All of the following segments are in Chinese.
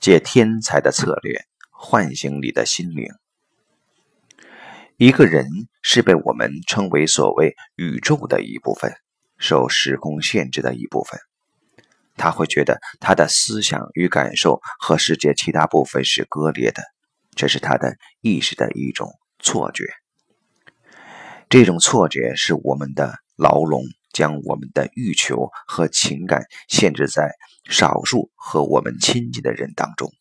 借天才的策略唤醒你的心灵。一个人是被我们称为所谓宇宙的一部分，受时空限制的一部分。他会觉得他的思想与感受和世界其他部分是割裂的，这是他的意识的一种错觉。这种错觉是我们的牢笼。将我们的欲求和情感限制在少数和我们亲近的人当中。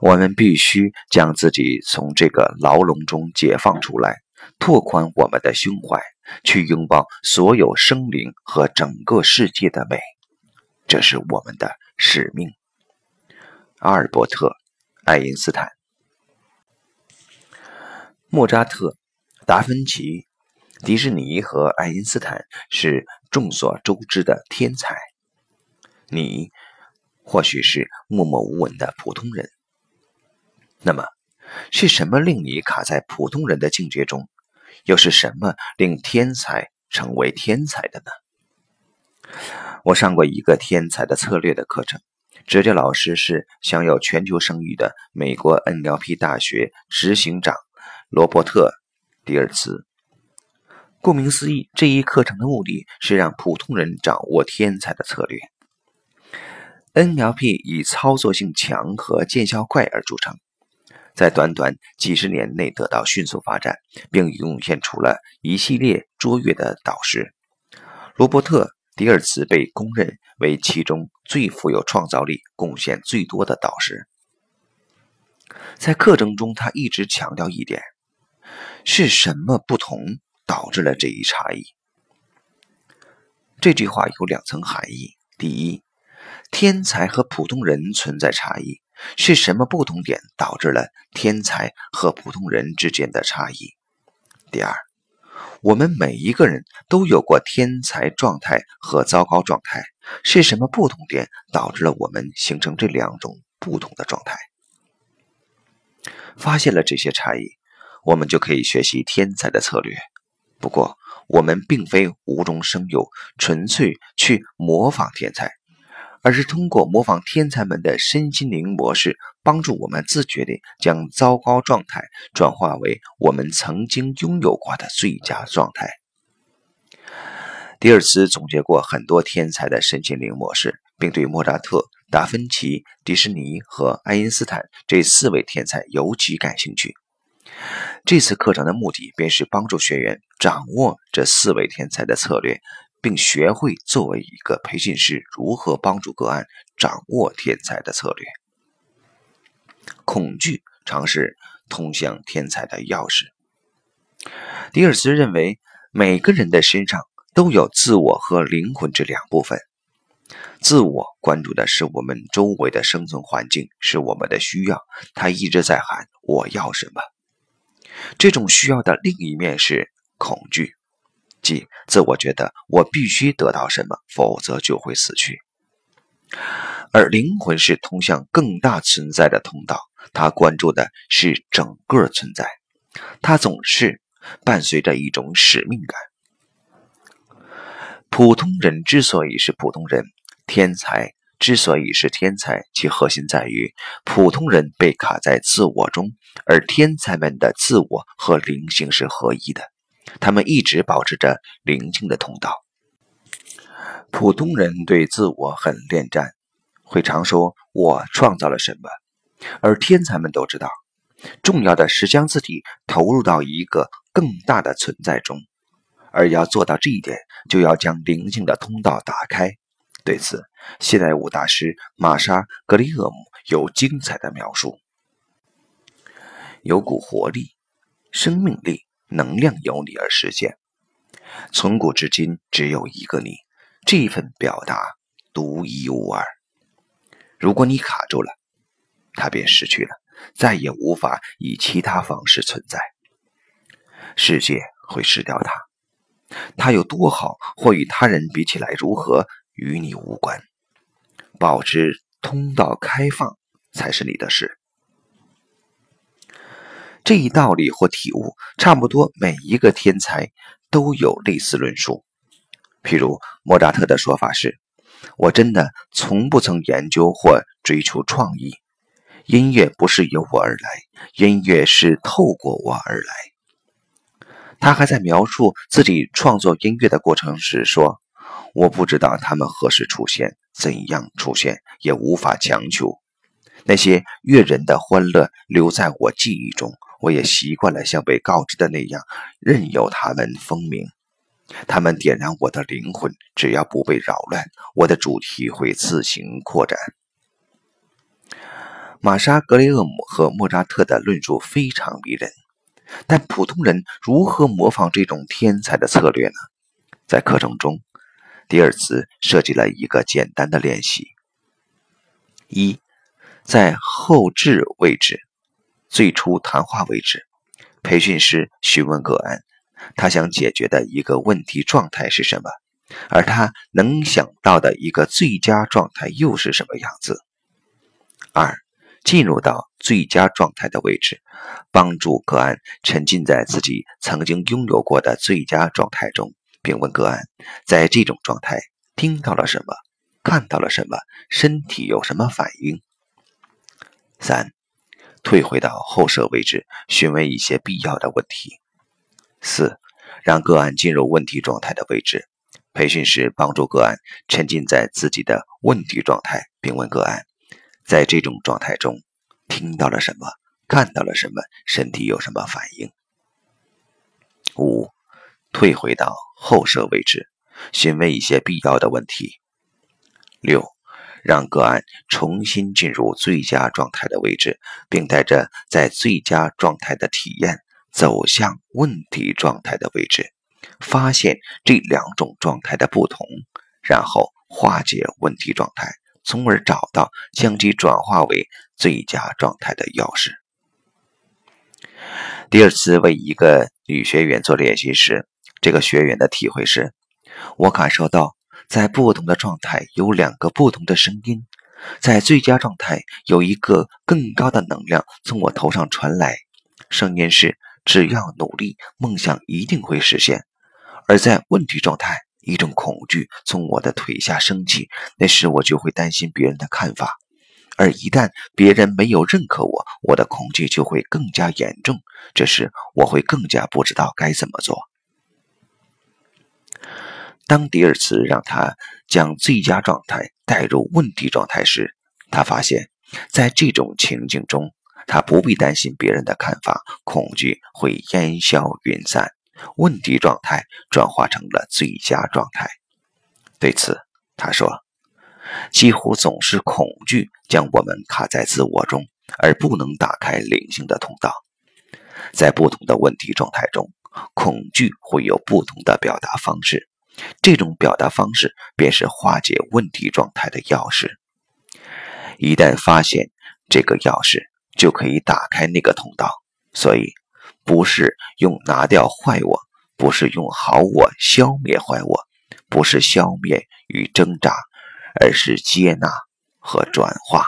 我们必须将自己从这个牢笼中解放出来，拓宽我们的胸怀，去拥抱所有生灵和整个世界的美。这是我们的使命。阿尔伯特·爱因斯坦、莫扎特、达芬奇。迪士尼和爱因斯坦是众所周知的天才，你或许是默默无闻的普通人。那么，是什么令你卡在普通人的境界中？又是什么令天才成为天才的呢？我上过一个天才的策略的课程，指教老师是享有全球声誉的美国 NLP 大学执行长罗伯特·迪尔茨。顾名思义，这一课程的目的是让普通人掌握天才的策略。NLP 以操作性强和见效快而著称，在短短几十年内得到迅速发展，并涌现出了一系列卓越的导师。罗伯特·迪尔茨被公认为其中最富有创造力、贡献最多的导师。在课程中，他一直强调一点：是什么不同？导致了这一差异。这句话有两层含义：第一，天才和普通人存在差异，是什么不同点导致了天才和普通人之间的差异？第二，我们每一个人都有过天才状态和糟糕状态，是什么不同点导致了我们形成这两种不同的状态？发现了这些差异，我们就可以学习天才的策略。不过，我们并非无中生有，纯粹去模仿天才，而是通过模仿天才们的身心灵模式，帮助我们自觉地将糟糕状态转化为我们曾经拥有过的最佳状态。迪尔斯总结过很多天才的身心灵模式，并对莫扎特、达芬奇、迪士尼和爱因斯坦这四位天才尤其感兴趣。这次课程的目的便是帮助学员掌握这四位天才的策略，并学会作为一个培训师如何帮助个案掌握天才的策略。恐惧常是通向天才的钥匙。迪尔斯认为，每个人的身上都有自我和灵魂这两部分。自我关注的是我们周围的生存环境，是我们的需要。他一直在喊：“我要什么？”这种需要的另一面是恐惧，即自我觉得我必须得到什么，否则就会死去。而灵魂是通向更大存在的通道，它关注的是整个存在，它总是伴随着一种使命感。普通人之所以是普通人，天才。之所以是天才，其核心在于普通人被卡在自我中，而天才们的自我和灵性是合一的，他们一直保持着灵性的通道。普通人对自我很恋战，会常说“我创造了什么”，而天才们都知道，重要的是将自己投入到一个更大的存在中，而要做到这一点，就要将灵性的通道打开。对此，现代舞大师玛莎·格里厄姆有精彩的描述：有股活力、生命力、能量由你而实现。从古至今，只有一个你，这份表达独一无二。如果你卡住了，它便失去了，再也无法以其他方式存在。世界会失掉它，它有多好，或与他人比起来如何？与你无关，保持通道开放才是你的事。这一道理或体悟，差不多每一个天才都有类似论述。譬如莫扎特的说法是：我真的从不曾研究或追求创意。音乐不是由我而来，音乐是透过我而来。他还在描述自己创作音乐的过程时说：“我不知道他们何时出现，怎样出现，也无法强求。那些悦人的欢乐留在我记忆中，我也习惯了像被告知的那样，任由他们风鸣。他们点燃我的灵魂，只要不被扰乱，我的主题会自行扩展。”玛莎·格雷厄姆和莫扎特的论述非常迷人，但普通人如何模仿这种天才的策略呢？在课程中，迪尔茨设计了一个简单的练习：一，在后置位置，最初谈话为止，培训师询问个案，他想解决的一个问题状态是什么，而他能想到的一个最佳状态又是什么样子？二。进入到最佳状态的位置，帮助个案沉浸在自己曾经拥有过的最佳状态中，并问个案在这种状态听到了什么，看到了什么，身体有什么反应。三，退回到后设位置，询问一些必要的问题。四，让个案进入问题状态的位置，培训师帮助个案沉浸在自己的问题状态，并问个案。在这种状态中，听到了什么，看到了什么，身体有什么反应？五，退回到后设位置，询问一些必要的问题。六，让个案重新进入最佳状态的位置，并带着在最佳状态的体验走向问题状态的位置，发现这两种状态的不同，然后化解问题状态。从而找到将其转化为最佳状态的钥匙。第二次为一个女学员做练习时，这个学员的体会是：我感受到在不同的状态有两个不同的声音。在最佳状态，有一个更高的能量从我头上传来，声音是“只要努力，梦想一定会实现”。而在问题状态，一种恐惧从我的腿下升起，那时我就会担心别人的看法，而一旦别人没有认可我，我的恐惧就会更加严重。这时我会更加不知道该怎么做。当迪尔茨让他将最佳状态带入问题状态时，他发现，在这种情境中，他不必担心别人的看法，恐惧会烟消云散。问题状态转化成了最佳状态。对此，他说：“几乎总是恐惧将我们卡在自我中，而不能打开灵性的通道。在不同的问题状态中，恐惧会有不同的表达方式。这种表达方式便是化解问题状态的钥匙。一旦发现这个钥匙，就可以打开那个通道。所以。”不是用拿掉坏我，不是用好我消灭坏我，不是消灭与挣扎，而是接纳和转化。